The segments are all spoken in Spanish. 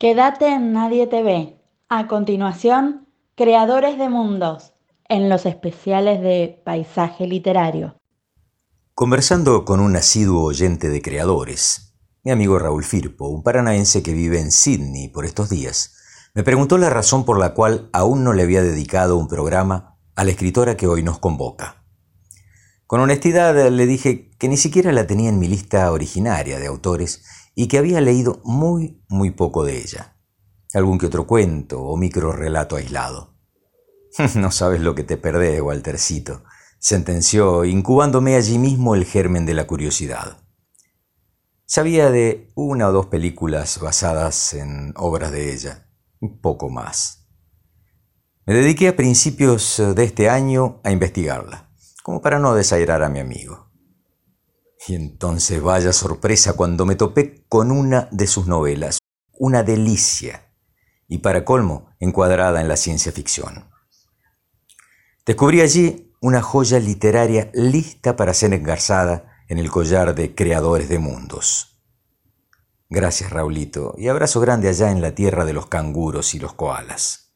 Quédate en Nadie te ve. A continuación, Creadores de Mundos, en los especiales de Paisaje Literario. Conversando con un asiduo oyente de Creadores, mi amigo Raúl Firpo, un paranaense que vive en Sydney por estos días, me preguntó la razón por la cual aún no le había dedicado un programa a la escritora que hoy nos convoca. Con honestidad le dije que ni siquiera la tenía en mi lista originaria de autores y que había leído muy, muy poco de ella. Algún que otro cuento o micro relato aislado. no sabes lo que te perdés, Waltercito, sentenció, incubándome allí mismo el germen de la curiosidad. Sabía de una o dos películas basadas en obras de ella, poco más. Me dediqué a principios de este año a investigarla, como para no desairar a mi amigo. Y entonces vaya sorpresa cuando me topé con una de sus novelas, una delicia, y para colmo, encuadrada en la ciencia ficción. Descubrí allí una joya literaria lista para ser engarzada en el collar de creadores de mundos. Gracias, Raulito, y abrazo grande allá en la tierra de los canguros y los koalas.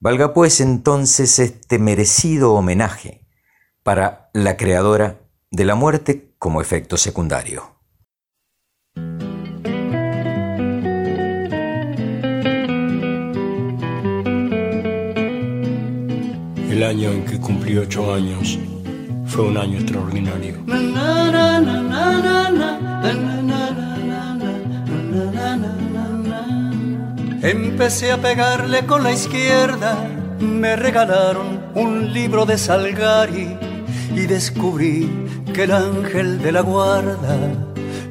Valga pues entonces este merecido homenaje para la creadora de la muerte como efecto secundario. El año en que cumplí ocho años fue un año extraordinario. Empecé a pegarle con la izquierda, me regalaron un libro de Salgari y descubrí que el ángel de la guarda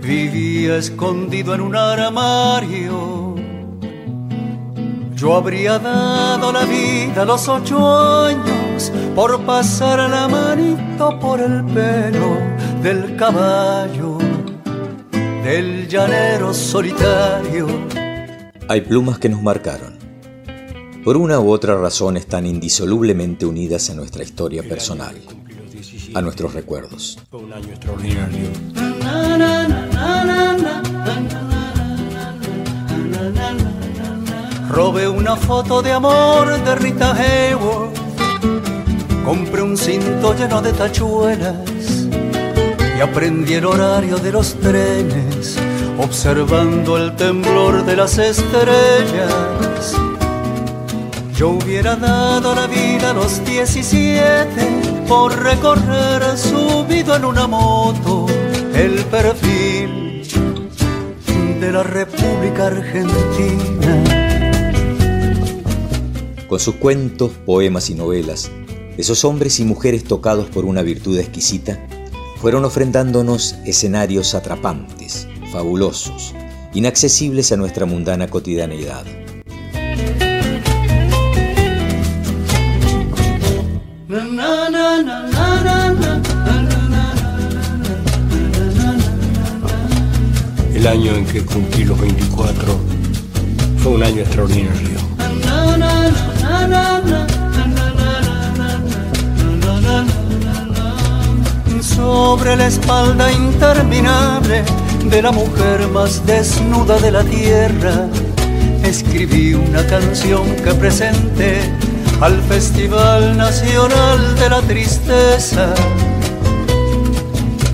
vivía escondido en un armario. Yo habría dado la vida a los ocho años por pasar la manito por el pelo del caballo, del llanero solitario. Hay plumas que nos marcaron. Por una u otra razón están indisolublemente unidas a nuestra historia personal a nuestros recuerdos. Robé una foto de amor de Rita Hayworth. Compré un cinto lleno de tachuelas y aprendí el horario de los trenes, observando el temblor de las estrellas. Yo hubiera dado la vida a los 17 por recorrer subido en una moto el perfil de la República Argentina. Con sus cuentos, poemas y novelas, esos hombres y mujeres tocados por una virtud exquisita fueron ofrendándonos escenarios atrapantes, fabulosos, inaccesibles a nuestra mundana cotidianeidad. El año en que cumplí los 24 fue un año extraordinario. Sobre la espalda interminable de la mujer más desnuda de la tierra, escribí una canción que presenté al Festival Nacional de la Tristeza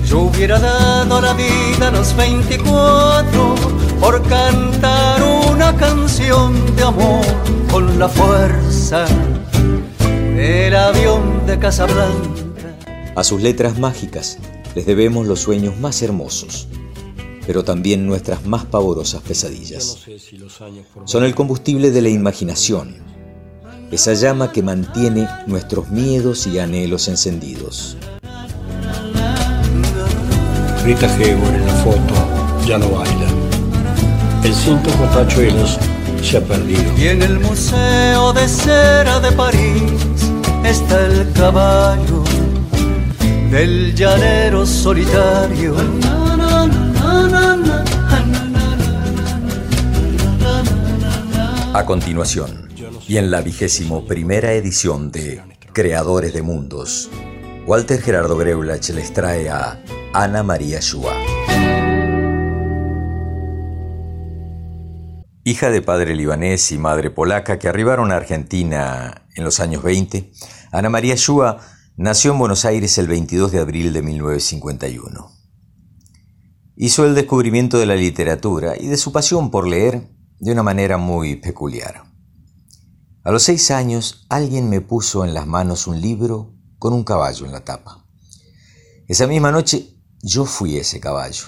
yo hubiera dado la vida a los 24 por cantar una canción de amor con la fuerza del avión de Casablanca. A sus letras mágicas les debemos los sueños más hermosos, pero también nuestras más pavorosas pesadillas. Son el combustible de la imaginación, esa llama que mantiene nuestros miedos y anhelos encendidos. Rita Hayworth en la foto ya no baila. El cinto con tachuelos se ha perdido. Y en el Museo de Cera de París está el caballo del llanero solitario. A continuación, y en la vigésimo primera edición de Creadores de Mundos, Walter Gerardo Greulach les trae a Ana María Shua. Hija de padre libanés y madre polaca que arribaron a Argentina en los años 20, Ana María Shua nació en Buenos Aires el 22 de abril de 1951. Hizo el descubrimiento de la literatura y de su pasión por leer de una manera muy peculiar. A los seis años alguien me puso en las manos un libro con un caballo en la tapa. Esa misma noche yo fui ese caballo.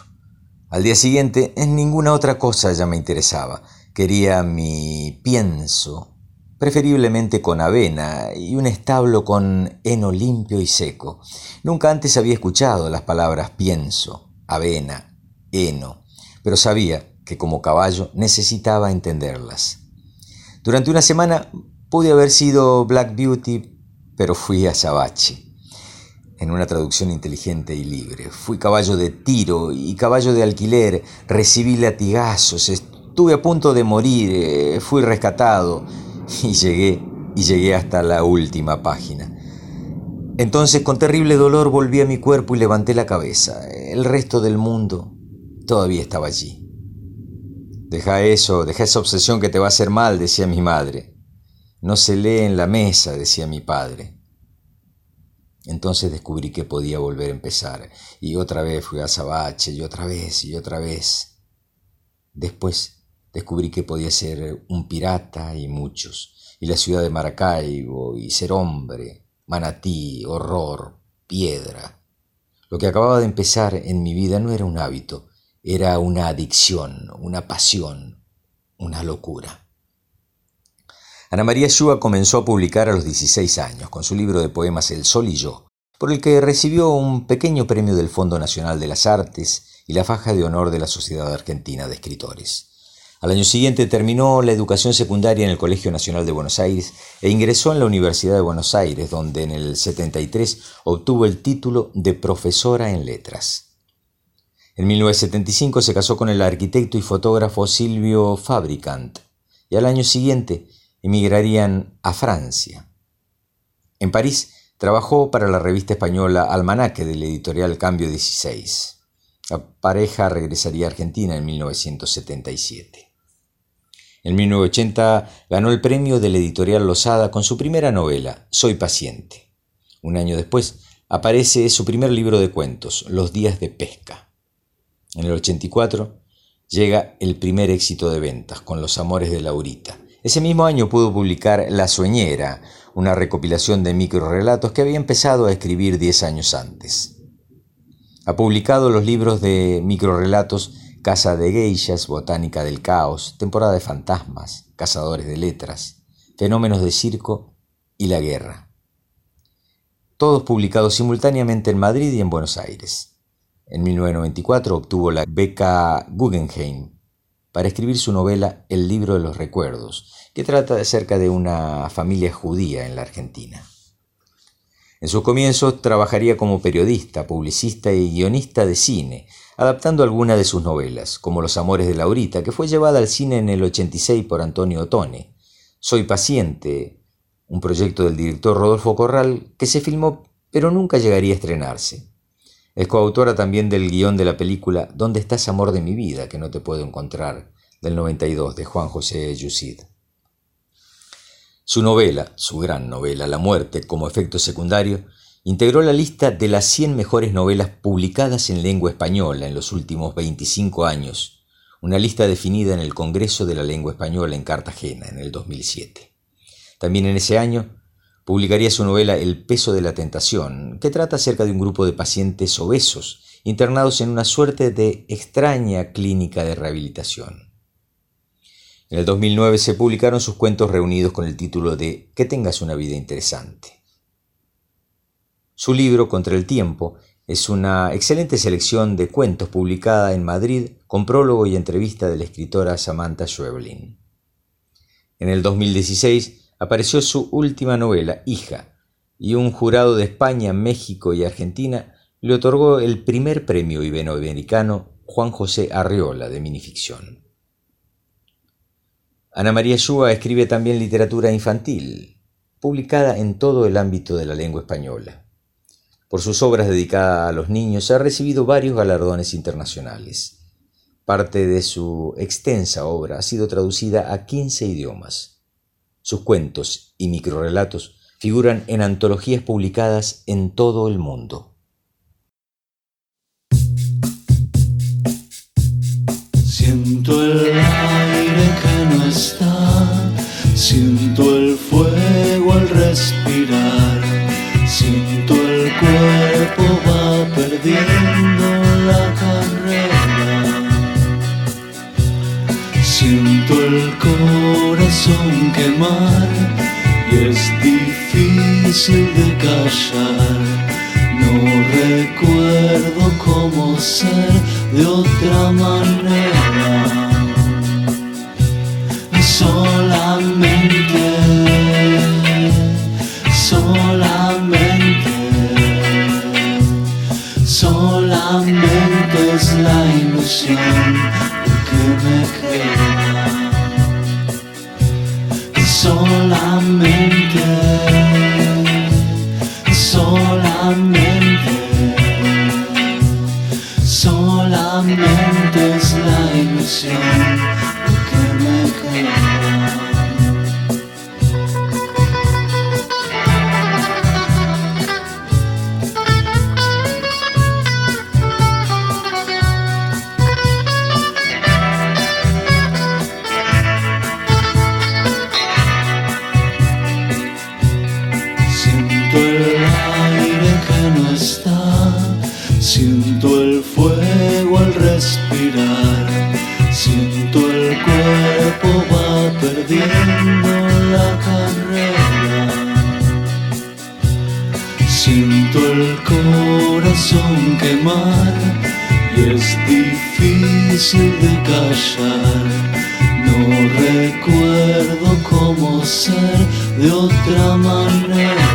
Al día siguiente en ninguna otra cosa ya me interesaba. Quería mi pienso, preferiblemente con avena y un establo con heno limpio y seco. Nunca antes había escuchado las palabras pienso, avena, heno, pero sabía que como caballo necesitaba entenderlas. Durante una semana pude haber sido Black Beauty, pero fui a Sabache en una traducción inteligente y libre. Fui caballo de tiro y caballo de alquiler, recibí latigazos, estuve a punto de morir, eh, fui rescatado y llegué y llegué hasta la última página. Entonces con terrible dolor volví a mi cuerpo y levanté la cabeza. El resto del mundo todavía estaba allí. Deja eso, deja esa obsesión que te va a hacer mal, decía mi madre. No se lee en la mesa, decía mi padre. Entonces descubrí que podía volver a empezar, y otra vez fui a Sabache, y otra vez, y otra vez. Después descubrí que podía ser un pirata y muchos, y la ciudad de Maracaibo, y ser hombre, manatí, horror, piedra. Lo que acababa de empezar en mi vida no era un hábito, era una adicción, una pasión, una locura. Ana María Shua comenzó a publicar a los 16 años con su libro de poemas El Sol y yo, por el que recibió un pequeño premio del Fondo Nacional de las Artes y la faja de honor de la Sociedad Argentina de Escritores. Al año siguiente terminó la educación secundaria en el Colegio Nacional de Buenos Aires e ingresó en la Universidad de Buenos Aires, donde en el 73 obtuvo el título de profesora en letras. En 1975 se casó con el arquitecto y fotógrafo Silvio Fabricant y al año siguiente emigrarían a Francia. En París trabajó para la revista española Almanaque del editorial Cambio 16. La pareja regresaría a Argentina en 1977. En 1980 ganó el premio del editorial Losada con su primera novela, Soy paciente. Un año después aparece su primer libro de cuentos, Los días de pesca. En el 84 llega el primer éxito de ventas con Los amores de Laurita, ese mismo año pudo publicar La Sueñera, una recopilación de microrelatos que había empezado a escribir diez años antes. Ha publicado los libros de microrelatos Casa de Geishas, Botánica del Caos, Temporada de Fantasmas, Cazadores de Letras, Fenómenos de Circo y La Guerra. Todos publicados simultáneamente en Madrid y en Buenos Aires. En 1994 obtuvo la beca Guggenheim para escribir su novela El libro de los recuerdos, que trata acerca de una familia judía en la Argentina. En sus comienzos trabajaría como periodista, publicista y guionista de cine, adaptando algunas de sus novelas, como Los Amores de Laurita, que fue llevada al cine en el 86 por Antonio Otone, Soy paciente, un proyecto del director Rodolfo Corral que se filmó pero nunca llegaría a estrenarse. Es coautora también del guion de la película ¿Dónde estás amor de mi vida? que no te puedo encontrar, del 92, de Juan José Yusid. Su novela, su gran novela, La muerte como efecto secundario, integró la lista de las 100 mejores novelas publicadas en lengua española en los últimos 25 años, una lista definida en el Congreso de la Lengua Española en Cartagena en el 2007. También en ese año publicaría su novela El peso de la tentación, que trata acerca de un grupo de pacientes obesos internados en una suerte de extraña clínica de rehabilitación. En el 2009 se publicaron sus cuentos reunidos con el título de Que tengas una vida interesante. Su libro Contra el tiempo es una excelente selección de cuentos publicada en Madrid con prólogo y entrevista de la escritora Samantha Schweblin. En el 2016 apareció su última novela, Hija, y un jurado de España, México y Argentina le otorgó el primer premio iberoamericano Juan José Arreola de minificción. Ana María Shua escribe también literatura infantil, publicada en todo el ámbito de la lengua española. Por sus obras dedicadas a los niños ha recibido varios galardones internacionales. Parte de su extensa obra ha sido traducida a 15 idiomas. Sus cuentos y microrelatos figuran en antologías publicadas en todo el mundo. Siento el aire que no está, siento el fuego al respirar, siento el cuerpo va perdiendo el corazón quemar y es difícil de callar. No recuerdo cómo ser de otra manera. Solamente, solamente, solamente es la ilusión que me queda. Solamente, solamente, solamente es la ilusión que me queda. Y es difícil de callar. No recuerdo cómo ser de otra manera.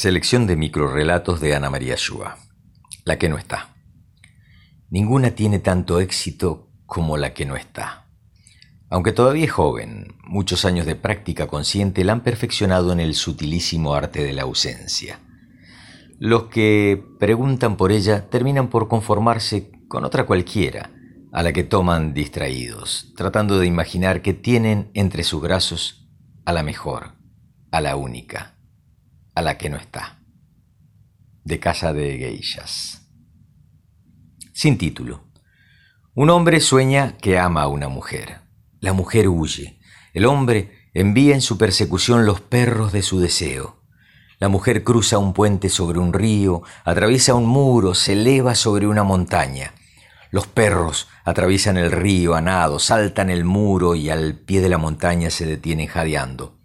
Selección de microrelatos de Ana María Shua. La que no está. Ninguna tiene tanto éxito como la que no está. Aunque todavía es joven, muchos años de práctica consciente la han perfeccionado en el sutilísimo arte de la ausencia. Los que preguntan por ella terminan por conformarse con otra cualquiera, a la que toman distraídos, tratando de imaginar que tienen entre sus brazos a la mejor, a la única a la que no está. De Casa de Geishas. Sin título. Un hombre sueña que ama a una mujer. La mujer huye. El hombre envía en su persecución los perros de su deseo. La mujer cruza un puente sobre un río, atraviesa un muro, se eleva sobre una montaña. Los perros atraviesan el río a nado, saltan el muro y al pie de la montaña se detienen jadeando.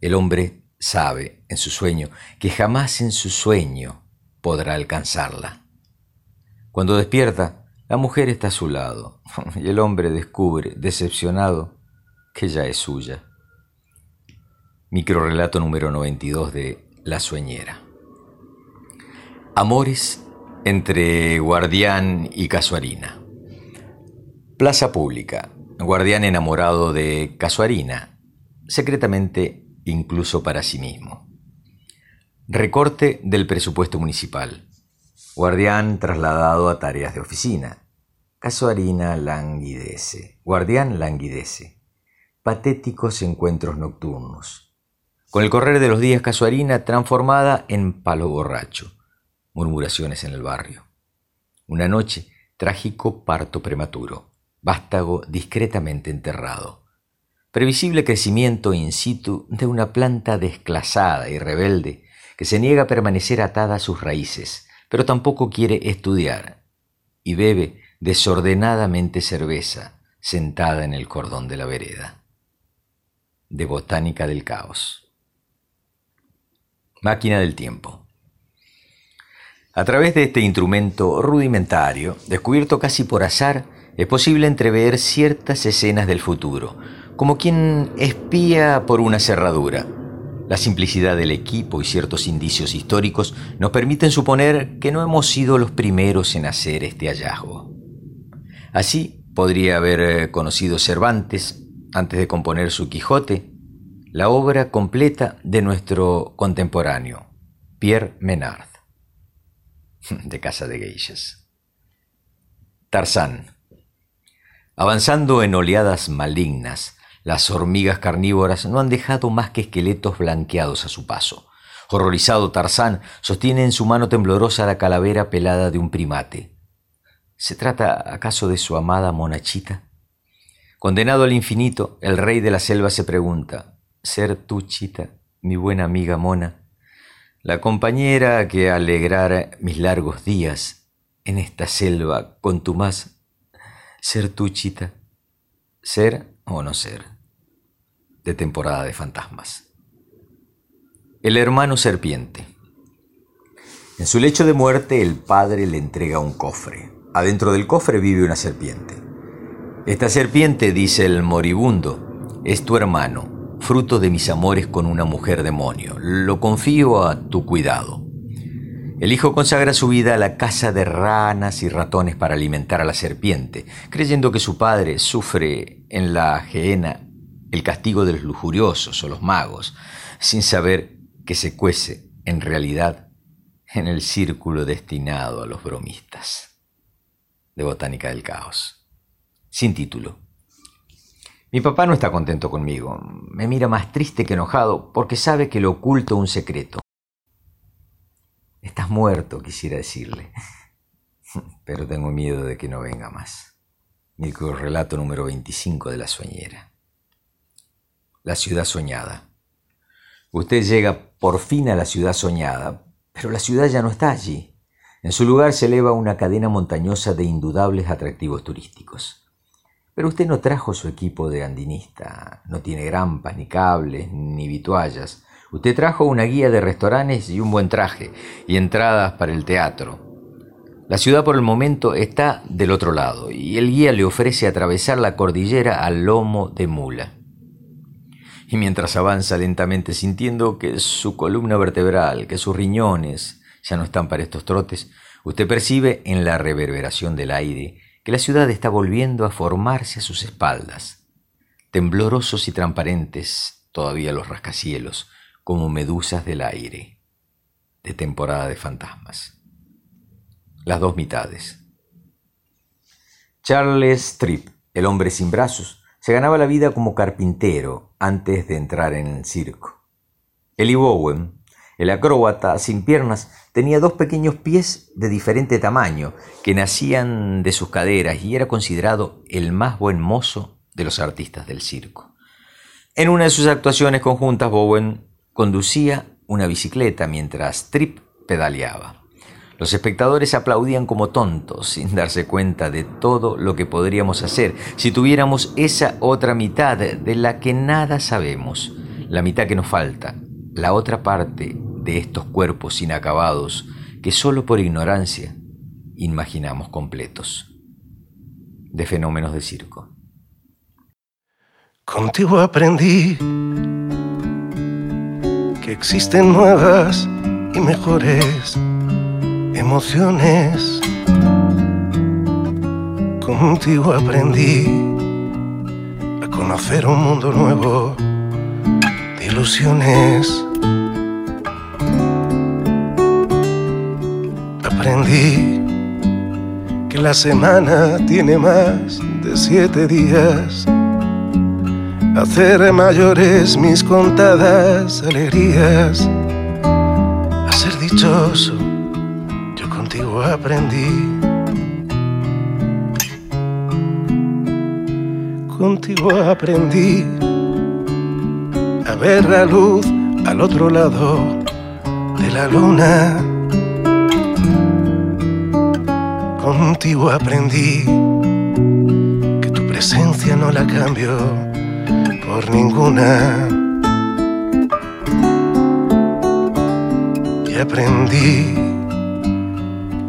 El hombre sabe en su sueño que jamás en su sueño podrá alcanzarla. Cuando despierta, la mujer está a su lado y el hombre descubre, decepcionado, que ya es suya. Microrelato número 92 de La Sueñera. Amores entre Guardián y Casuarina. Plaza pública. Guardián enamorado de Casuarina, secretamente incluso para sí mismo. Recorte del presupuesto municipal. Guardián trasladado a tareas de oficina. Casuarina languidece, guardián languidece. Patéticos encuentros nocturnos. Con el correr de los días, Casuarina transformada en palo borracho. Murmuraciones en el barrio. Una noche, trágico parto prematuro. Vástago discretamente enterrado. Previsible crecimiento in situ de una planta desclasada y rebelde que se niega a permanecer atada a sus raíces, pero tampoco quiere estudiar, y bebe desordenadamente cerveza sentada en el cordón de la vereda. De Botánica del Caos. Máquina del Tiempo. A través de este instrumento rudimentario, descubierto casi por azar, es posible entrever ciertas escenas del futuro, como quien espía por una cerradura. La simplicidad del equipo y ciertos indicios históricos nos permiten suponer que no hemos sido los primeros en hacer este hallazgo. Así podría haber eh, conocido Cervantes, antes de componer su Quijote, la obra completa de nuestro contemporáneo, Pierre Menard, de Casa de Geishas. Tarzán. Avanzando en oleadas malignas, las hormigas carnívoras no han dejado más que esqueletos blanqueados a su paso. Horrorizado Tarzán sostiene en su mano temblorosa la calavera pelada de un primate. ¿Se trata acaso de su amada monachita? Condenado al infinito, el rey de la selva se pregunta, ¿ser tú, chita, mi buena amiga mona, la compañera que alegrara mis largos días en esta selva con tu más, ser tú, chita, ser o no ser, de temporada de fantasmas. El hermano serpiente. En su lecho de muerte el padre le entrega un cofre. Adentro del cofre vive una serpiente. Esta serpiente, dice el moribundo, es tu hermano, fruto de mis amores con una mujer demonio. Lo confío a tu cuidado. El hijo consagra su vida a la caza de ranas y ratones para alimentar a la serpiente, creyendo que su padre sufre en la gehenna el castigo de los lujuriosos o los magos, sin saber que se cuece en realidad en el círculo destinado a los bromistas de Botánica del Caos. Sin título. Mi papá no está contento conmigo. Me mira más triste que enojado porque sabe que le oculto un secreto. Estás muerto, quisiera decirle. Pero tengo miedo de que no venga más. relato número 25 de La Soñera. La ciudad soñada. Usted llega por fin a la ciudad soñada, pero la ciudad ya no está allí. En su lugar se eleva una cadena montañosa de indudables atractivos turísticos. Pero usted no trajo su equipo de andinista, no tiene grampas, ni cables, ni vituallas. Usted trajo una guía de restaurantes y un buen traje, y entradas para el teatro. La ciudad por el momento está del otro lado, y el guía le ofrece atravesar la cordillera al lomo de mula. Y mientras avanza lentamente sintiendo que su columna vertebral, que sus riñones, ya no están para estos trotes, usted percibe en la reverberación del aire que la ciudad está volviendo a formarse a sus espaldas. Temblorosos y transparentes todavía los rascacielos, como medusas del aire, de temporada de fantasmas. Las dos mitades. Charles Tripp, el hombre sin brazos, se ganaba la vida como carpintero antes de entrar en el circo. Eli Bowen, el acróbata sin piernas tenía dos pequeños pies de diferente tamaño que nacían de sus caderas y era considerado el más buen mozo de los artistas del circo. En una de sus actuaciones conjuntas, Bowen conducía una bicicleta mientras Tripp pedaleaba. Los espectadores aplaudían como tontos, sin darse cuenta de todo lo que podríamos hacer si tuviéramos esa otra mitad de la que nada sabemos, la mitad que nos falta, la otra parte de estos cuerpos inacabados que solo por ignorancia imaginamos completos, de fenómenos de circo. Contigo aprendí que existen nuevas y mejores emociones. Contigo aprendí a conocer un mundo nuevo ilusiones. Aprendí que la semana tiene más de siete días. Hacer mayores mis contadas alegrías. A ser dichoso, aprendí. Contigo aprendí a ver la luz al otro lado de la luna. Contigo aprendí que tu presencia no la cambio por ninguna. Y aprendí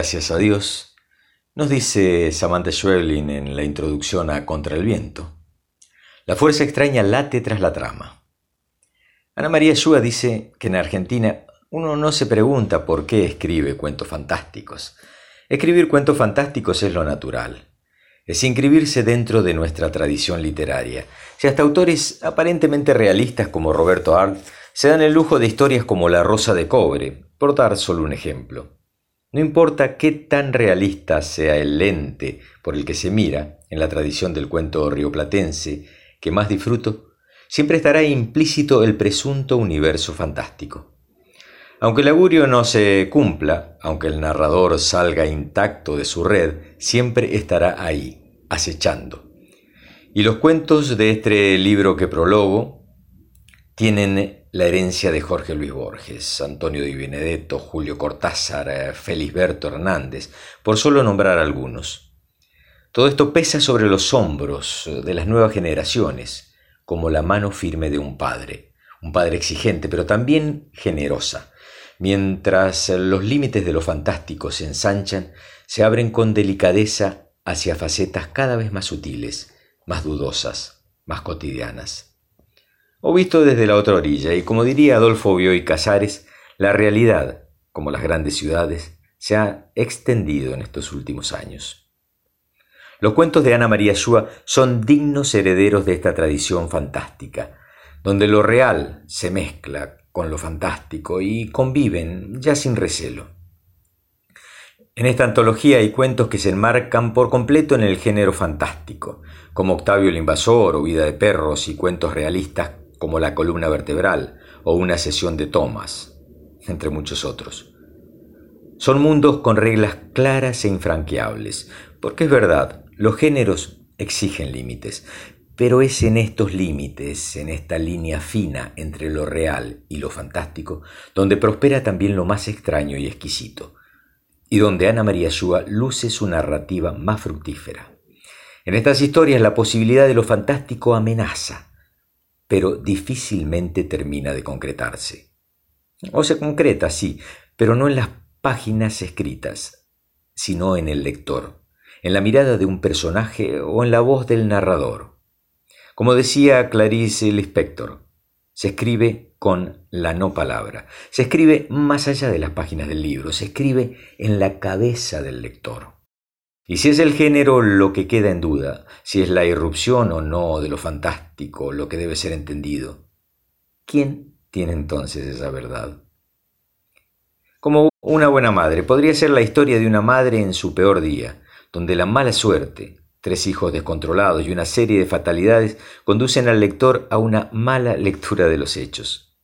Gracias a Dios, nos dice Samantha Schweblin en la introducción a Contra el Viento. La fuerza extraña late tras la trama. Ana María Shua dice que en Argentina uno no se pregunta por qué escribe cuentos fantásticos. Escribir cuentos fantásticos es lo natural. Es inscribirse dentro de nuestra tradición literaria. Si hasta autores aparentemente realistas como Roberto Arlt se dan el lujo de historias como La Rosa de Cobre, por dar solo un ejemplo. No importa qué tan realista sea el lente por el que se mira, en la tradición del cuento rioplatense que más disfruto, siempre estará implícito el presunto universo fantástico. Aunque el augurio no se cumpla, aunque el narrador salga intacto de su red, siempre estará ahí, acechando. Y los cuentos de este libro que prologo tienen la herencia de Jorge Luis Borges, Antonio Di Benedetto, Julio Cortázar, eh, Felisberto Hernández, por solo nombrar algunos. Todo esto pesa sobre los hombros eh, de las nuevas generaciones, como la mano firme de un padre, un padre exigente, pero también generosa. Mientras los límites de lo fantástico se ensanchan, se abren con delicadeza hacia facetas cada vez más sutiles, más dudosas, más cotidianas o visto desde la otra orilla, y como diría Adolfo Bioy Casares, la realidad, como las grandes ciudades, se ha extendido en estos últimos años. Los cuentos de Ana María Shua son dignos herederos de esta tradición fantástica, donde lo real se mezcla con lo fantástico y conviven ya sin recelo. En esta antología hay cuentos que se enmarcan por completo en el género fantástico, como Octavio el Invasor o Vida de Perros y cuentos realistas como la columna vertebral o una sesión de tomas, entre muchos otros. Son mundos con reglas claras e infranqueables, porque es verdad, los géneros exigen límites, pero es en estos límites, en esta línea fina entre lo real y lo fantástico, donde prospera también lo más extraño y exquisito, y donde Ana María Shua luce su narrativa más fructífera. En estas historias la posibilidad de lo fantástico amenaza, pero difícilmente termina de concretarse. O se concreta, sí, pero no en las páginas escritas, sino en el lector, en la mirada de un personaje o en la voz del narrador. Como decía Clarice Lispector, se escribe con la no palabra, se escribe más allá de las páginas del libro, se escribe en la cabeza del lector. Y si es el género lo que queda en duda, si es la irrupción o no de lo fantástico lo que debe ser entendido, ¿quién tiene entonces esa verdad? Como una buena madre, podría ser la historia de una madre en su peor día, donde la mala suerte, tres hijos descontrolados y una serie de fatalidades conducen al lector a una mala lectura de los hechos.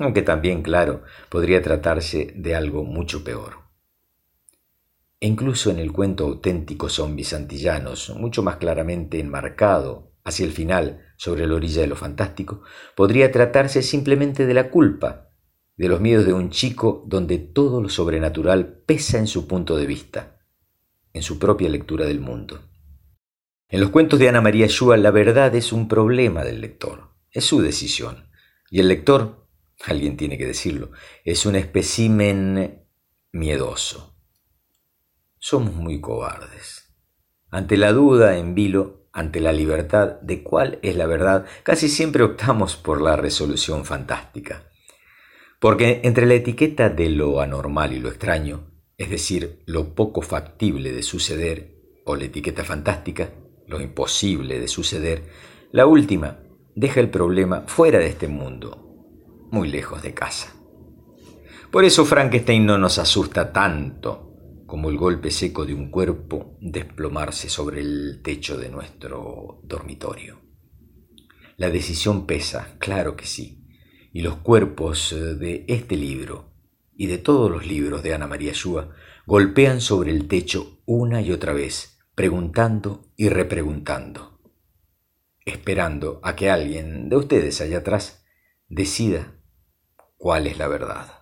Aunque también, claro, podría tratarse de algo mucho peor. E incluso en el cuento auténtico zombies antillanos, mucho más claramente enmarcado hacia el final sobre la orilla de lo fantástico, podría tratarse simplemente de la culpa, de los miedos de un chico donde todo lo sobrenatural pesa en su punto de vista. en su propia lectura del mundo. En los cuentos de Ana María Shua la verdad es un problema del lector, es su decisión. Y el lector, alguien tiene que decirlo, es un espécimen miedoso. Somos muy cobardes. Ante la duda en vilo, ante la libertad de cuál es la verdad, casi siempre optamos por la resolución fantástica. Porque entre la etiqueta de lo anormal y lo extraño, es decir, lo poco factible de suceder, o la etiqueta fantástica, lo imposible de suceder, la última deja el problema fuera de este mundo, muy lejos de casa. Por eso Frankenstein no nos asusta tanto como el golpe seco de un cuerpo desplomarse sobre el techo de nuestro dormitorio. La decisión pesa, claro que sí, y los cuerpos de este libro y de todos los libros de Ana María Shua golpean sobre el techo una y otra vez, preguntando y repreguntando, esperando a que alguien de ustedes allá atrás decida cuál es la verdad.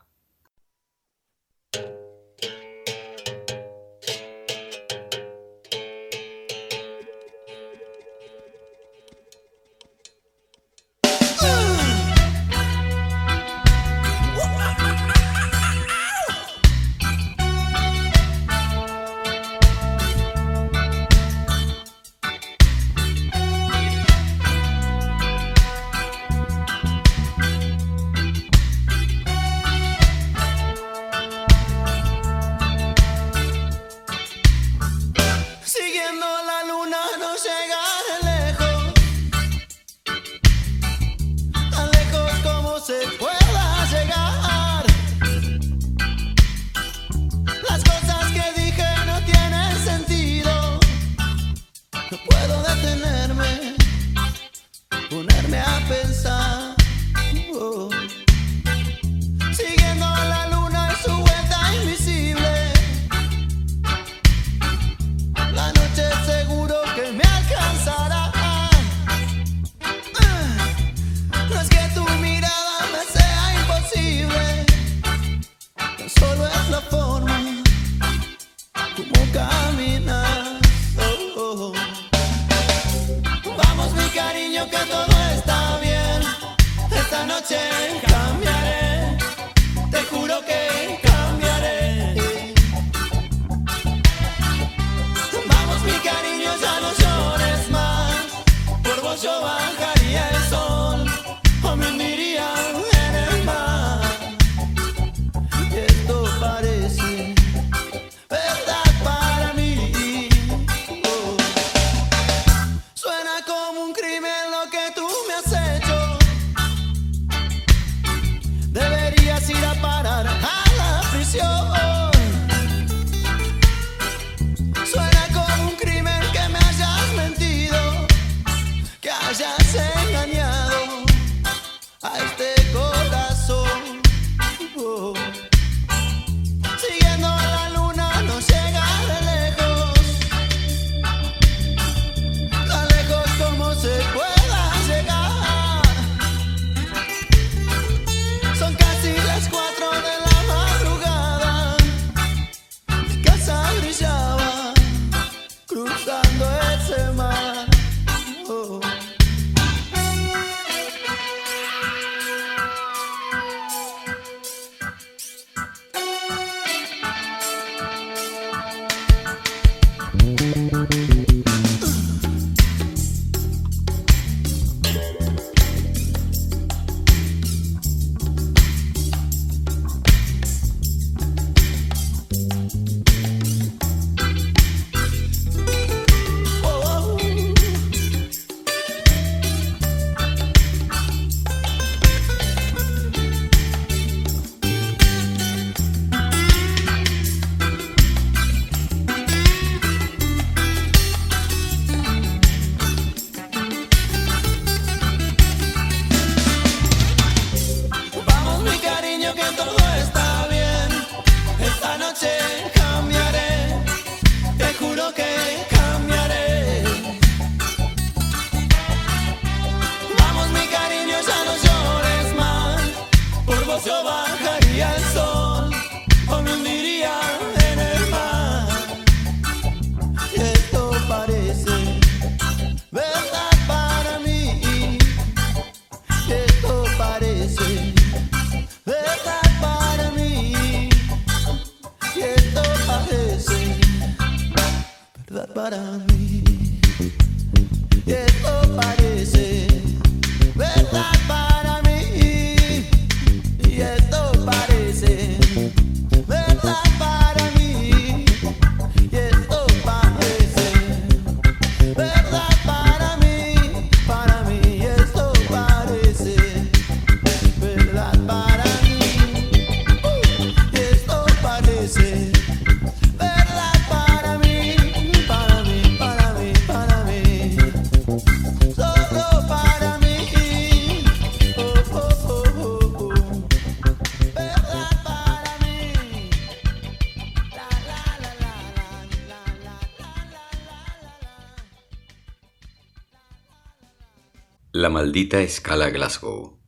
La maldita escala Glasgow.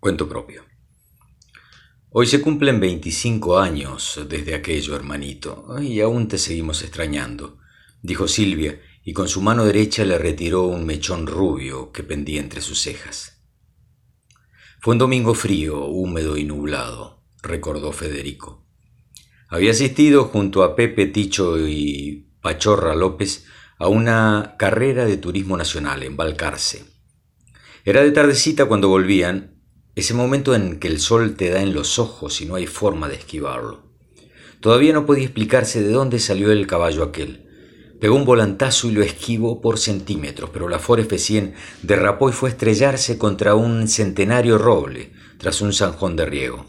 Cuento propio. Hoy se cumplen 25 años desde aquello, hermanito, y aún te seguimos extrañando, dijo Silvia, y con su mano derecha le retiró un mechón rubio que pendía entre sus cejas. Fue un domingo frío, húmedo y nublado, recordó Federico. Había asistido junto a Pepe Ticho y Pachorra López a una carrera de turismo nacional en Balcarce era de tardecita cuando volvían, ese momento en que el sol te da en los ojos y no hay forma de esquivarlo. Todavía no podía explicarse de dónde salió el caballo aquel. Pegó un volantazo y lo esquivó por centímetros, pero la Ford F100 derrapó y fue a estrellarse contra un centenario roble tras un zanjón de riego.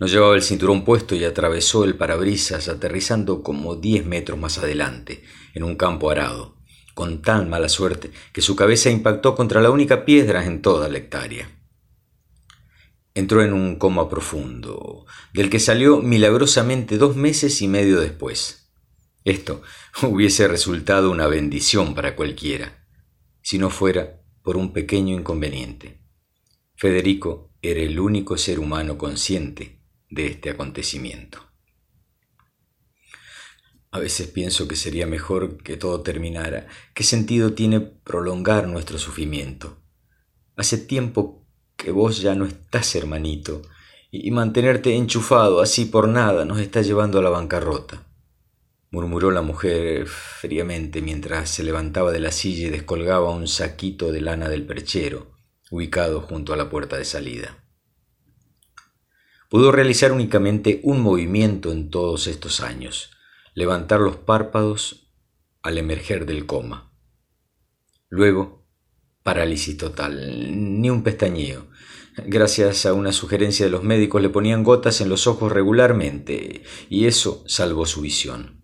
No llevaba el cinturón puesto y atravesó el parabrisas aterrizando como diez metros más adelante, en un campo arado con tan mala suerte que su cabeza impactó contra la única piedra en toda la hectárea. Entró en un coma profundo, del que salió milagrosamente dos meses y medio después. Esto hubiese resultado una bendición para cualquiera, si no fuera por un pequeño inconveniente. Federico era el único ser humano consciente de este acontecimiento. A veces pienso que sería mejor que todo terminara. ¿Qué sentido tiene prolongar nuestro sufrimiento? Hace tiempo que vos ya no estás, hermanito, y mantenerte enchufado así por nada nos está llevando a la bancarrota, murmuró la mujer fríamente mientras se levantaba de la silla y descolgaba un saquito de lana del perchero, ubicado junto a la puerta de salida. Pudo realizar únicamente un movimiento en todos estos años, levantar los párpados al emerger del coma. Luego, parálisis total, ni un pestañeo. Gracias a una sugerencia de los médicos le ponían gotas en los ojos regularmente y eso salvó su visión.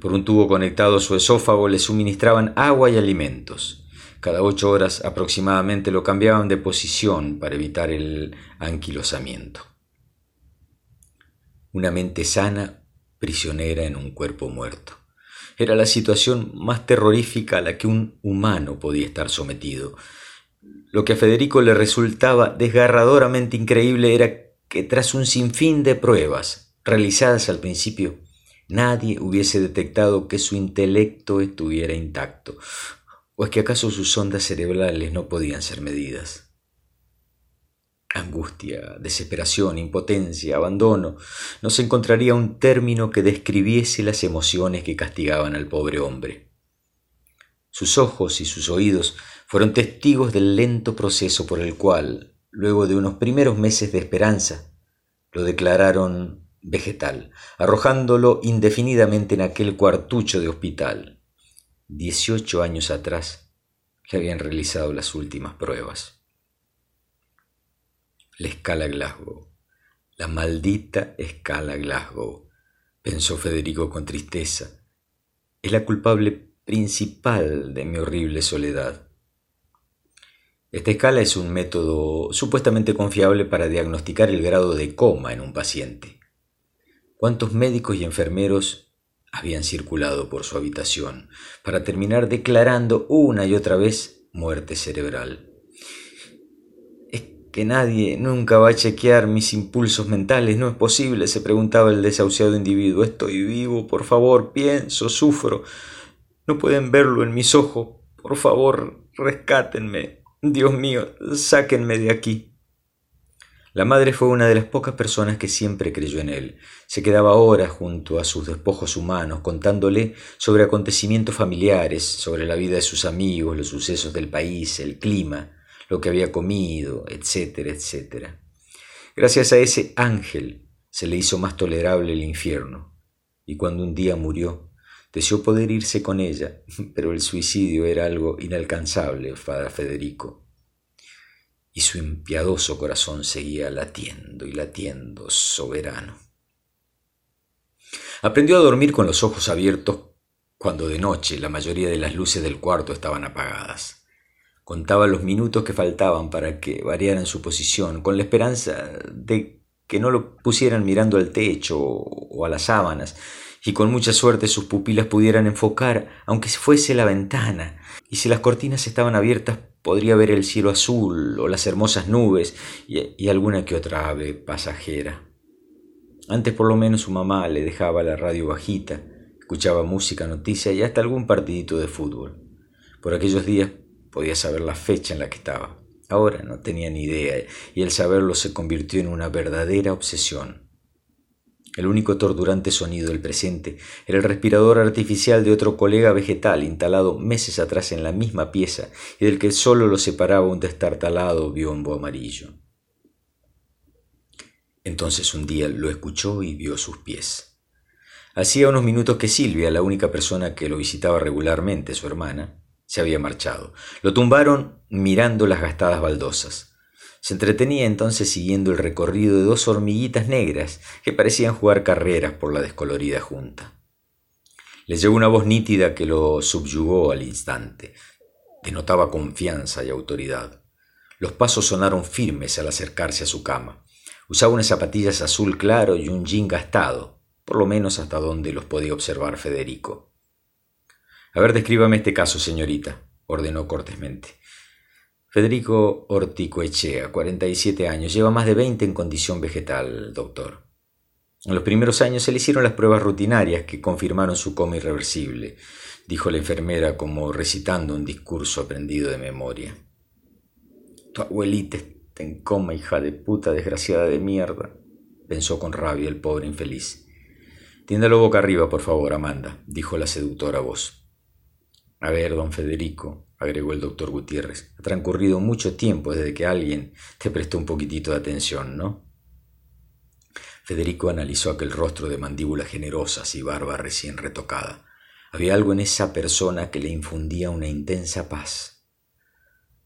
Por un tubo conectado a su esófago le suministraban agua y alimentos. Cada ocho horas aproximadamente lo cambiaban de posición para evitar el anquilosamiento. Una mente sana prisionera en un cuerpo muerto. Era la situación más terrorífica a la que un humano podía estar sometido. Lo que a Federico le resultaba desgarradoramente increíble era que tras un sinfín de pruebas realizadas al principio, nadie hubiese detectado que su intelecto estuviera intacto, o es que acaso sus ondas cerebrales no podían ser medidas angustia, desesperación, impotencia, abandono, no se encontraría un término que describiese las emociones que castigaban al pobre hombre. Sus ojos y sus oídos fueron testigos del lento proceso por el cual, luego de unos primeros meses de esperanza, lo declararon vegetal, arrojándolo indefinidamente en aquel cuartucho de hospital. Dieciocho años atrás le habían realizado las últimas pruebas la escala Glasgow. La maldita escala Glasgow, pensó Federico con tristeza. Es la culpable principal de mi horrible soledad. Esta escala es un método supuestamente confiable para diagnosticar el grado de coma en un paciente. ¿Cuántos médicos y enfermeros habían circulado por su habitación para terminar declarando una y otra vez muerte cerebral? Que nadie nunca va a chequear mis impulsos mentales. No es posible, se preguntaba el desahuciado individuo. Estoy vivo, por favor, pienso, sufro. No pueden verlo en mis ojos. Por favor, rescátenme. Dios mío, sáquenme de aquí. La madre fue una de las pocas personas que siempre creyó en él. Se quedaba horas junto a sus despojos humanos, contándole sobre acontecimientos familiares, sobre la vida de sus amigos, los sucesos del país, el clima, lo que había comido, etcétera, etcétera. Gracias a ese ángel se le hizo más tolerable el infierno, y cuando un día murió, deseó poder irse con ella, pero el suicidio era algo inalcanzable para Federico, y su impiadoso corazón seguía latiendo y latiendo soberano. Aprendió a dormir con los ojos abiertos cuando de noche la mayoría de las luces del cuarto estaban apagadas. Contaba los minutos que faltaban para que variaran su posición, con la esperanza de que no lo pusieran mirando al techo o a las sábanas, y con mucha suerte sus pupilas pudieran enfocar, aunque fuese la ventana, y si las cortinas estaban abiertas podría ver el cielo azul o las hermosas nubes y, alguna que otra ave pasajera. Antes por lo menos su mamá le dejaba la radio bajita, escuchaba música, noticias y hasta algún partidito de fútbol. Por aquellos días podía saber la fecha en la que estaba. Ahora no tenía ni idea y el saberlo se convirtió en una verdadera obsesión. El único torturante sonido del presente era el respirador artificial de otro colega vegetal instalado meses atrás en la misma pieza y del que solo lo separaba un destartalado biombo amarillo. Entonces un día lo escuchó y vio sus pies. Hacía unos minutos que Silvia, la única persona que lo visitaba regularmente, su hermana, se había marchado. Lo tumbaron mirando las gastadas baldosas. Se entretenía entonces siguiendo el recorrido de dos hormiguitas negras que parecían jugar carreras por la descolorida junta. Le llegó una voz nítida que lo subyugó al instante. Denotaba confianza y autoridad. Los pasos sonaron firmes al acercarse a su cama. Usaba unas zapatillas azul claro y un jean gastado, por lo menos hasta donde los podía observar Federico. A ver, descríbame este caso, señorita, ordenó cortésmente. Federico Orticoechea, 47 años, lleva más de 20 en condición vegetal, doctor. En los primeros años se le hicieron las pruebas rutinarias que confirmaron su coma irreversible, dijo la enfermera como recitando un discurso aprendido de memoria. Tu abuelita está en coma, hija de puta desgraciada de mierda, pensó con rabia el pobre infeliz. Tiéndalo boca arriba, por favor, Amanda, dijo la seductora voz. A ver, don Federico, agregó el doctor Gutiérrez. Ha transcurrido mucho tiempo desde que alguien te prestó un poquitito de atención, ¿no? Federico analizó aquel rostro de mandíbulas generosas y barba recién retocada. Había algo en esa persona que le infundía una intensa paz.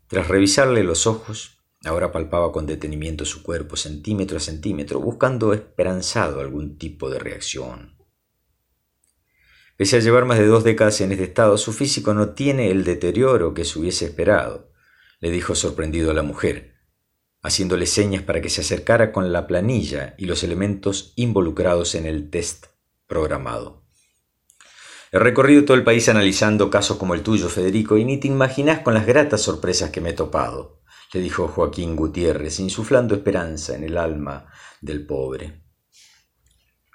Tras revisarle los ojos, ahora palpaba con detenimiento su cuerpo centímetro a centímetro, buscando esperanzado algún tipo de reacción. Pese a llevar más de dos décadas en este estado, su físico no tiene el deterioro que se hubiese esperado, le dijo sorprendido a la mujer, haciéndole señas para que se acercara con la planilla y los elementos involucrados en el test programado. He recorrido todo el país analizando casos como el tuyo, Federico, y ni te imaginas con las gratas sorpresas que me he topado, le dijo Joaquín Gutiérrez, insuflando esperanza en el alma del pobre.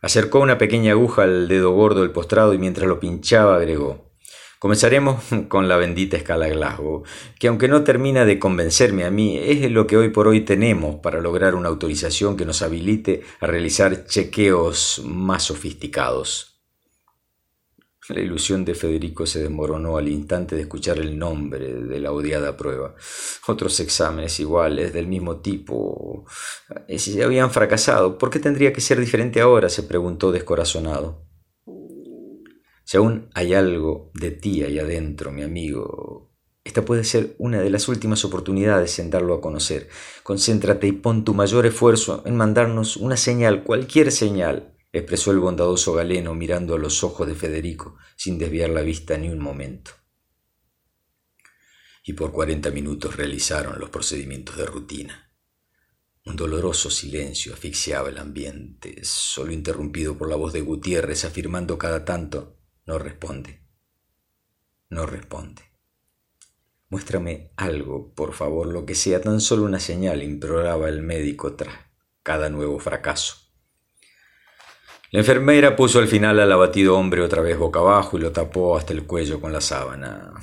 Acercó una pequeña aguja al dedo gordo del postrado y mientras lo pinchaba agregó Comenzaremos con la bendita escala Glasgow, que aunque no termina de convencerme a mí, es lo que hoy por hoy tenemos para lograr una autorización que nos habilite a realizar chequeos más sofisticados. La ilusión de Federico se desmoronó al instante de escuchar el nombre de la odiada prueba. Otros exámenes iguales, del mismo tipo, eh, si habían fracasado, ¿por qué tendría que ser diferente ahora? se preguntó descorazonado. Si aún hay algo de ti ahí adentro, mi amigo, esta puede ser una de las últimas oportunidades en darlo a conocer. Concéntrate y pon tu mayor esfuerzo en mandarnos una señal, cualquier señal, expresó el bondadoso galeno mirando a los ojos de Federico sin desviar la vista ni un momento. Y por cuarenta minutos realizaron los procedimientos de rutina. Un doloroso silencio asfixiaba el ambiente, solo interrumpido por la voz de Gutiérrez afirmando cada tanto no responde. No responde. Muéstrame algo, por favor, lo que sea, tan solo una señal, imploraba el médico tras cada nuevo fracaso. La enfermera puso al final al abatido hombre otra vez boca abajo y lo tapó hasta el cuello con la sábana.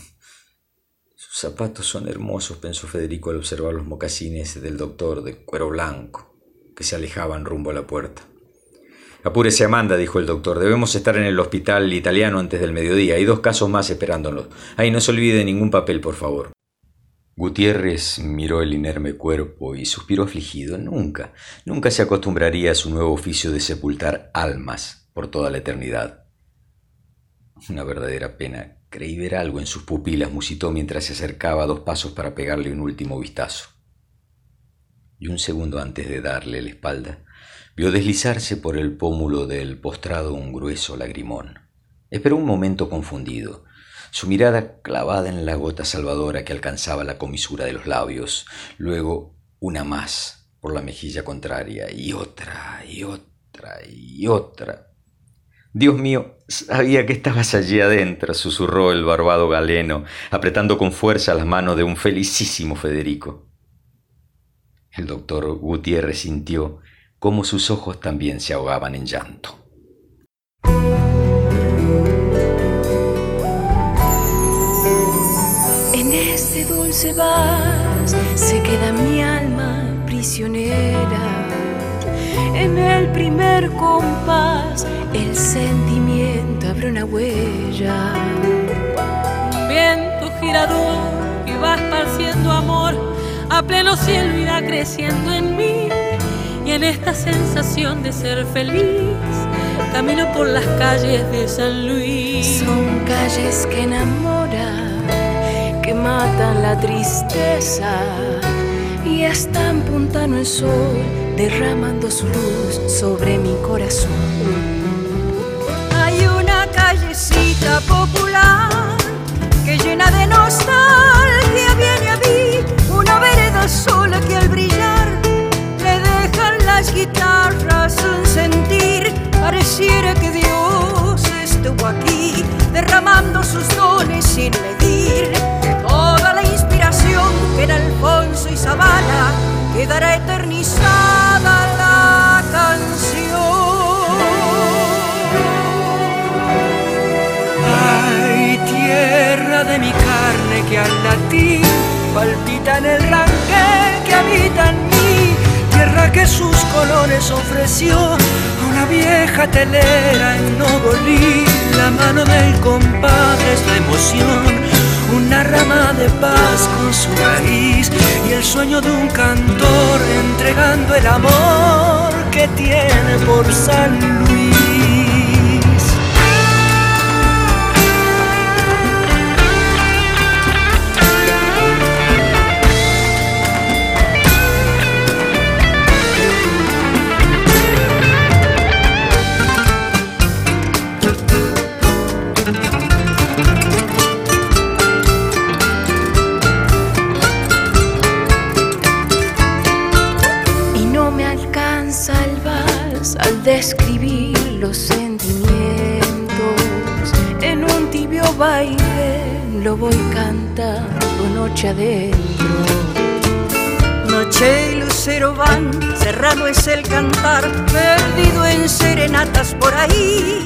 Sus zapatos son hermosos, pensó Federico al observar los mocasines del doctor de cuero blanco que se alejaban rumbo a la puerta. Apúrese, Amanda, dijo el doctor. Debemos estar en el hospital italiano antes del mediodía. Hay dos casos más esperándonos. Ay, no se olvide ningún papel, por favor. Gutiérrez miró el inerme cuerpo y suspiró afligido. Nunca, nunca se acostumbraría a su nuevo oficio de sepultar almas por toda la eternidad. Una verdadera pena. Creí ver algo en sus pupilas, musitó mientras se acercaba a dos pasos para pegarle un último vistazo. Y un segundo antes de darle la espalda, vio deslizarse por el pómulo del postrado un grueso lagrimón. Esperó un momento confundido su mirada clavada en la gota salvadora que alcanzaba la comisura de los labios, luego una más, por la mejilla contraria, y otra, y otra, y otra. Dios mío, sabía que estabas allí adentro, susurró el barbado galeno, apretando con fuerza las manos de un felicísimo Federico. El doctor Gutiérrez sintió cómo sus ojos también se ahogaban en llanto. Ese dulce vas se queda mi alma prisionera. En el primer compás el sentimiento abre una huella. Un viento girador que va esparciendo amor a pleno cielo irá creciendo en mí. Y en esta sensación de ser feliz, camino por las calles de San Luis. Son calles que enamoran, matan la tristeza. Y están puntando el sol, derramando su luz sobre mi corazón. Hay una callecita popular que llena de nostalgia viene a mí, una vereda sola que al brillar le dejan las guitarras un sentir, pareciera que Dios estuvo aquí derramando sus dones sin medir. Zavala quedará eternizada la canción. Ay, tierra de mi carne que al latir palpita en el ranque que habita en mí, tierra que sus colores ofreció a una vieja telera en Nogolí, la mano del compadre es la emoción, una rama de paz con su raíz y el sueño de un cantor entregando el amor que tiene por San Luis. Van, serrano es el cantar, perdido en serenatas por ahí,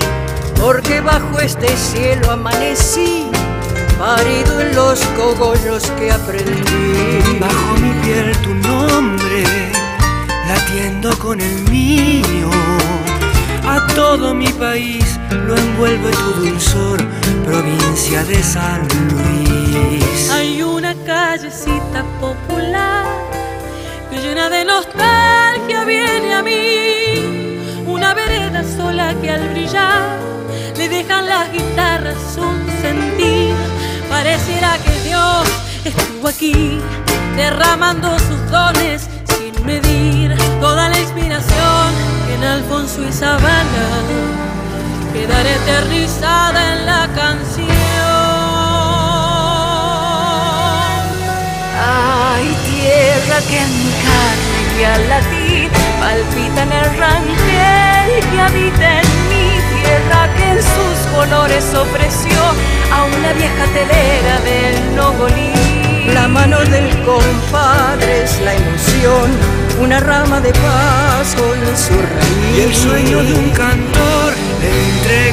porque bajo este cielo amanecí, parido en los cogollos que aprendí. Bajo mi piel tu nombre, latiendo con el mío. A todo mi país lo envuelve tu dulzor, provincia de San Luis. Hay una callecita popular llena de nostalgia viene a mí. Una vereda sola que al brillar le dejan las guitarras un sentir. Pareciera que Dios estuvo aquí derramando sus dones sin medir. Toda la inspiración en Alfonso y Sabana quedará eternizada en la canción. Ay, tierra que en mi carne que al latir palpita en el rangel que habita en mí, tierra que en sus colores ofreció a una vieja telera del Nogolí. La mano del compadre es la emoción, una rama de paz con su raíz. Y el sueño de un cantor entregando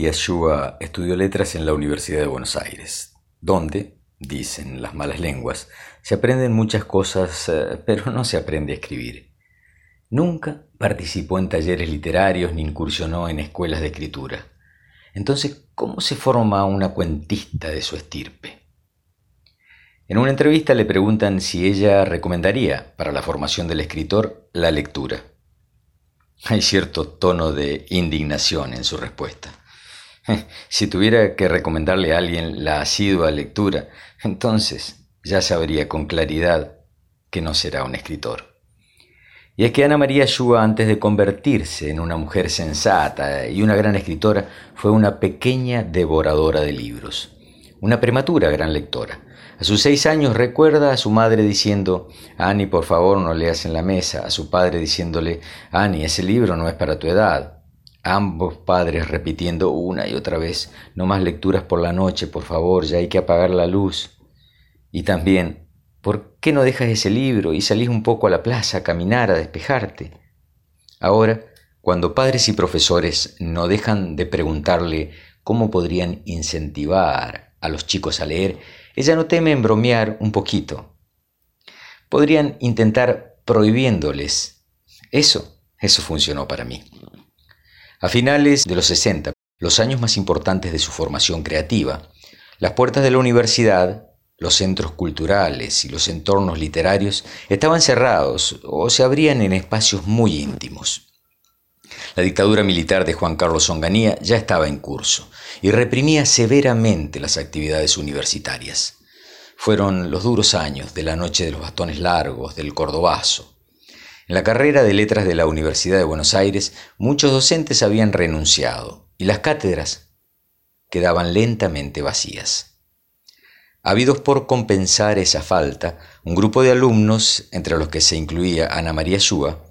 María estudió letras en la Universidad de Buenos Aires, donde, dicen las malas lenguas, se aprenden muchas cosas, eh, pero no se aprende a escribir. Nunca participó en talleres literarios ni incursionó en escuelas de escritura. Entonces, ¿cómo se forma una cuentista de su estirpe? En una entrevista le preguntan si ella recomendaría para la formación del escritor la lectura. Hay cierto tono de indignación en su respuesta. Si tuviera que recomendarle a alguien la asidua lectura, entonces ya sabría con claridad que no será un escritor. Y es que Ana María Shua, antes de convertirse en una mujer sensata y una gran escritora, fue una pequeña devoradora de libros, una prematura gran lectora. A sus seis años recuerda a su madre diciendo, Ani, por favor, no leas en la mesa, a su padre diciéndole, Ani, ese libro no es para tu edad, Ambos padres repitiendo una y otra vez, no más lecturas por la noche, por favor, ya hay que apagar la luz. Y también, ¿por qué no dejas ese libro y salís un poco a la plaza a caminar, a despejarte? Ahora, cuando padres y profesores no dejan de preguntarle cómo podrían incentivar a los chicos a leer, ella no teme bromear un poquito. Podrían intentar prohibiéndoles. Eso, eso funcionó para mí. A finales de los 60, los años más importantes de su formación creativa, las puertas de la universidad, los centros culturales y los entornos literarios estaban cerrados o se abrían en espacios muy íntimos. La dictadura militar de Juan Carlos Onganía ya estaba en curso y reprimía severamente las actividades universitarias. Fueron los duros años de la noche de los bastones largos, del cordobazo, en la carrera de letras de la Universidad de Buenos Aires, muchos docentes habían renunciado y las cátedras quedaban lentamente vacías. Habidos por compensar esa falta, un grupo de alumnos, entre los que se incluía Ana María Shua,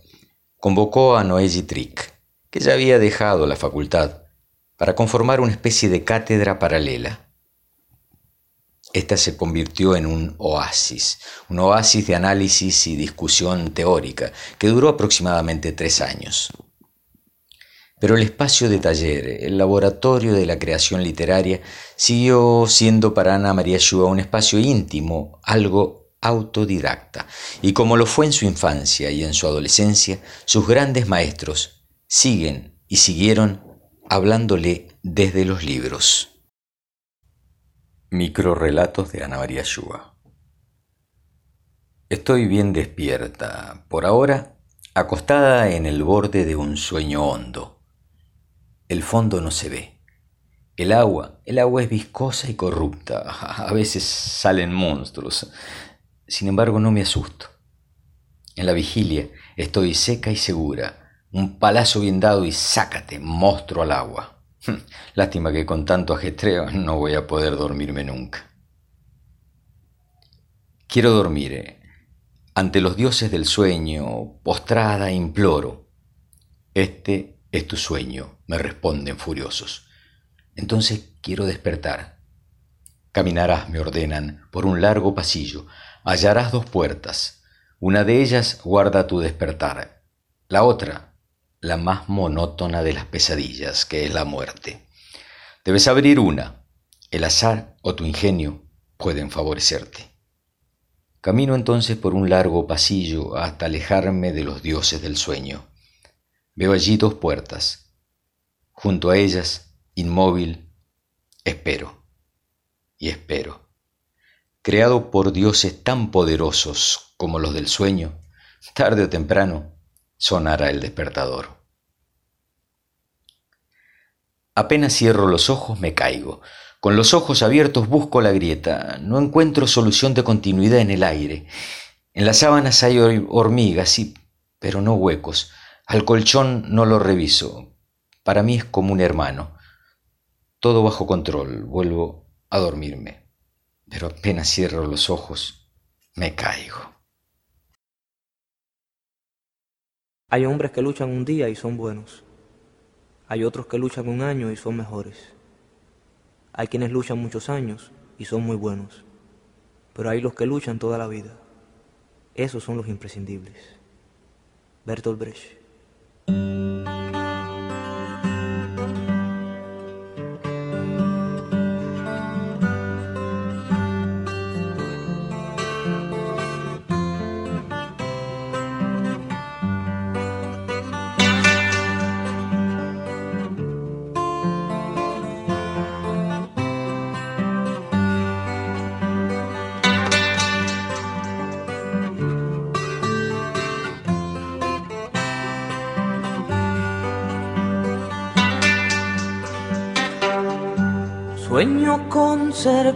convocó a Noé Trick, que ya había dejado la facultad, para conformar una especie de cátedra paralela. Esta se convirtió en un oasis, un oasis de análisis y discusión teórica que duró aproximadamente tres años. Pero el espacio de taller, el laboratorio de la creación literaria, siguió siendo para Ana María Shua un espacio íntimo, algo autodidacta, y como lo fue en su infancia y en su adolescencia, sus grandes maestros siguen y siguieron hablándole desde los libros. Microrelatos de Ana María Shua. Estoy bien despierta, por ahora acostada en el borde de un sueño hondo. El fondo no se ve. El agua, el agua es viscosa y corrupta. A veces salen monstruos. Sin embargo, no me asusto. En la vigilia estoy seca y segura. Un palazo bien dado y sácate, monstruo al agua. Lástima que con tanto ajetreo no voy a poder dormirme nunca. Quiero dormir. Eh. Ante los dioses del sueño, postrada, imploro. Este es tu sueño, me responden furiosos. Entonces quiero despertar. Caminarás, me ordenan, por un largo pasillo. Hallarás dos puertas. Una de ellas guarda tu despertar. La otra la más monótona de las pesadillas, que es la muerte. Debes abrir una. El azar o tu ingenio pueden favorecerte. Camino entonces por un largo pasillo hasta alejarme de los dioses del sueño. Veo allí dos puertas. Junto a ellas, inmóvil, espero. Y espero. Creado por dioses tan poderosos como los del sueño, tarde o temprano sonará el despertador. Apenas cierro los ojos me caigo. Con los ojos abiertos busco la grieta. No encuentro solución de continuidad en el aire. En las sábanas hay hormigas, sí, pero no huecos. Al colchón no lo reviso. Para mí es como un hermano. Todo bajo control. Vuelvo a dormirme. Pero apenas cierro los ojos, me caigo. Hay hombres que luchan un día y son buenos. Hay otros que luchan un año y son mejores. Hay quienes luchan muchos años y son muy buenos. Pero hay los que luchan toda la vida. Esos son los imprescindibles. Bertolt Brecht.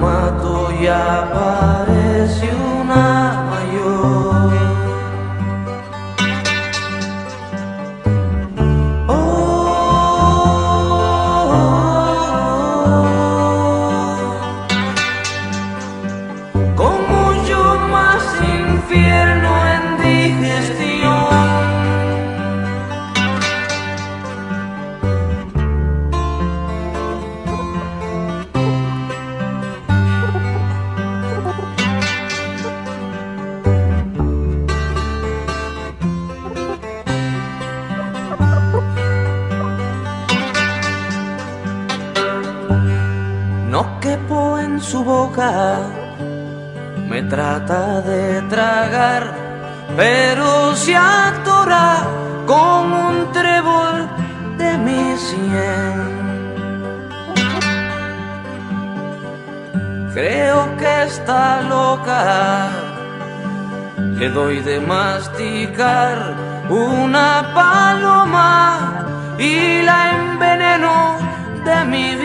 La mato y me trata de tragar, pero se atora con un trébol de mi sien. Creo que está loca, le doy de masticar una paloma y la enveneno de mi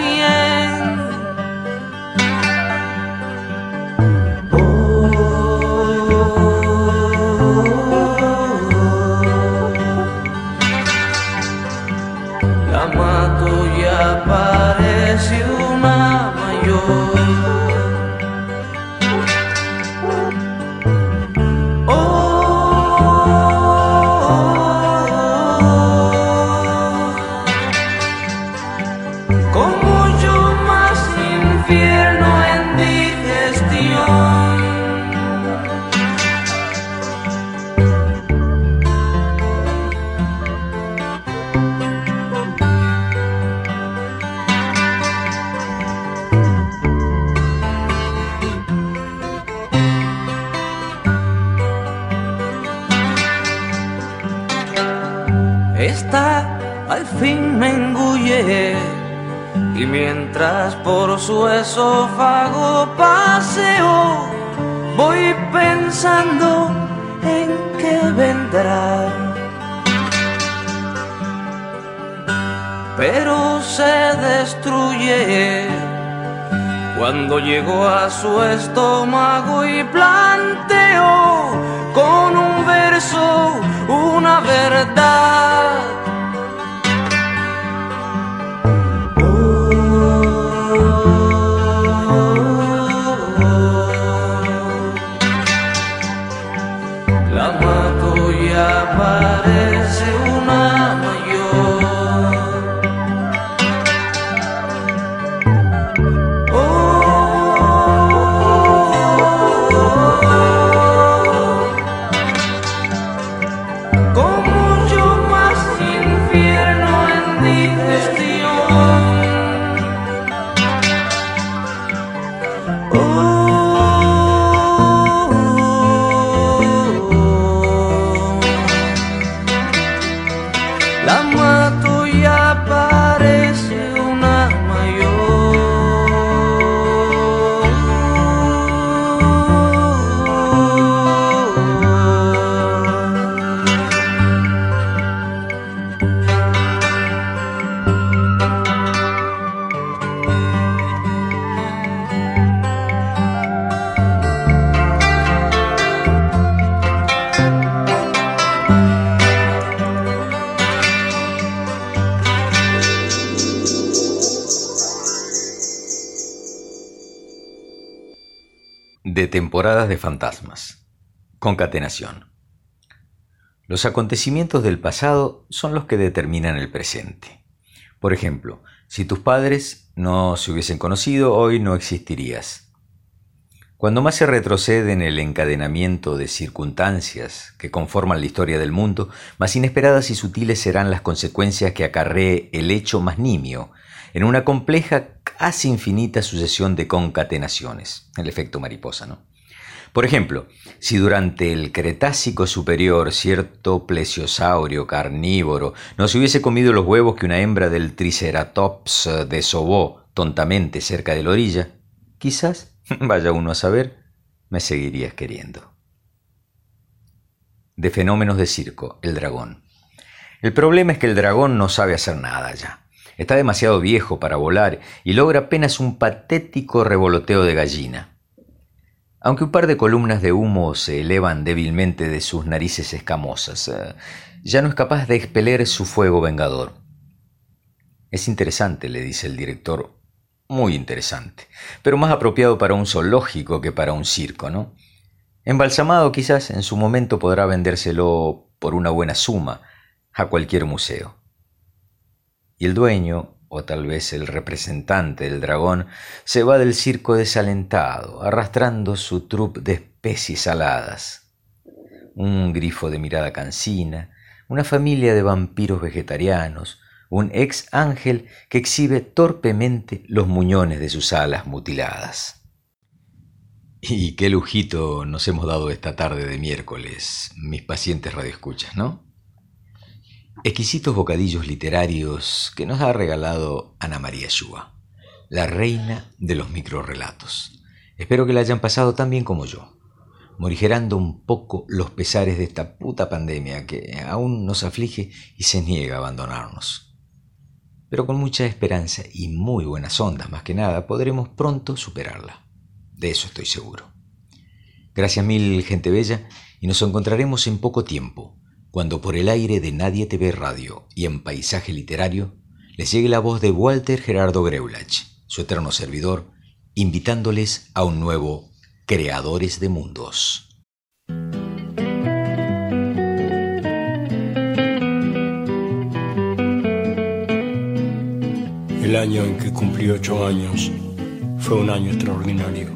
aparece una mayor. Su esófago paseo voy pensando en qué vendrá. Pero se destruye cuando llegó a su estómago y planteó con un verso una verdad. Aparece de fantasmas. Concatenación. Los acontecimientos del pasado son los que determinan el presente. Por ejemplo, si tus padres no se hubiesen conocido, hoy no existirías. Cuando más se retrocede en el encadenamiento de circunstancias que conforman la historia del mundo, más inesperadas y sutiles serán las consecuencias que acarree el hecho más nimio, en una compleja, casi infinita sucesión de concatenaciones, el efecto mariposa, ¿no? Por ejemplo, si durante el Cretácico superior cierto plesiosaurio carnívoro no se hubiese comido los huevos que una hembra del Triceratops desobó tontamente cerca de la orilla, quizás Vaya uno a saber, me seguirías queriendo. De fenómenos de circo, el dragón. El problema es que el dragón no sabe hacer nada ya. Está demasiado viejo para volar y logra apenas un patético revoloteo de gallina. Aunque un par de columnas de humo se elevan débilmente de sus narices escamosas, eh, ya no es capaz de expeler su fuego vengador. Es interesante, le dice el director, muy interesante, pero más apropiado para un zoológico que para un circo, ¿no? Embalsamado quizás en su momento podrá vendérselo por una buena suma a cualquier museo. Y el dueño, o tal vez el representante del dragón, se va del circo desalentado, arrastrando su trup de especies aladas. Un grifo de mirada cansina, una familia de vampiros vegetarianos, un ex ángel que exhibe torpemente los muñones de sus alas mutiladas. Y qué lujito nos hemos dado esta tarde de miércoles, mis pacientes radioescuchas, ¿no? Exquisitos bocadillos literarios que nos ha regalado Ana María Shua, la reina de los microrelatos. Espero que la hayan pasado tan bien como yo, morigerando un poco los pesares de esta puta pandemia que aún nos aflige y se niega a abandonarnos pero con mucha esperanza y muy buenas ondas más que nada podremos pronto superarla. De eso estoy seguro. Gracias mil, gente bella, y nos encontraremos en poco tiempo, cuando por el aire de Nadie TV Radio y en Paisaje Literario les llegue la voz de Walter Gerardo Greulach, su eterno servidor, invitándoles a un nuevo Creadores de Mundos. El año en que cumplí ocho años fue un año extraordinario.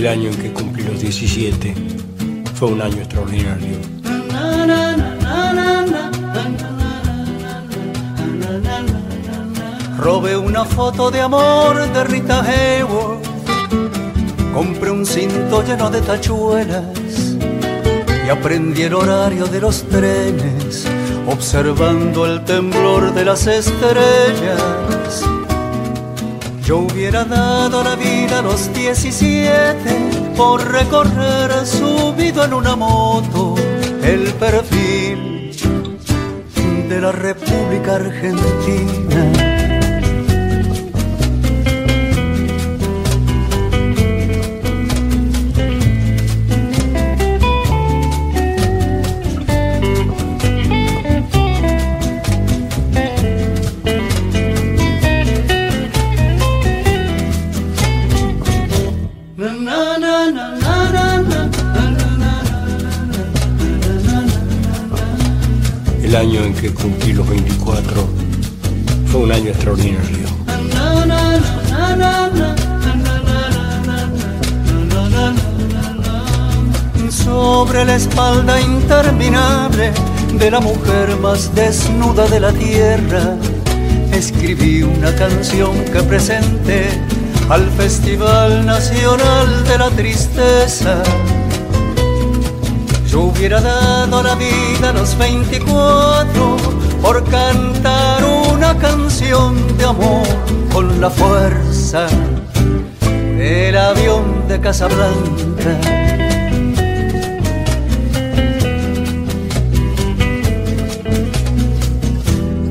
El año en que cumplí los 17 fue un año extraordinario. Robé una foto de amor de Rita Hayworth. Compré un cinto lleno de tachuelas y aprendí el horario de los trenes, observando el temblor de las estrellas. Yo hubiera dado la a los 17 por recorrer subido en una moto el perfil de la República Argentina la mujer más desnuda de la tierra, escribí una canción que presenté al Festival Nacional de la Tristeza. Yo hubiera dado la vida a los 24 por cantar una canción de amor con la fuerza del avión de Casablanca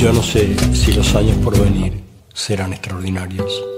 Yo no sé si los años por venir serán extraordinarios.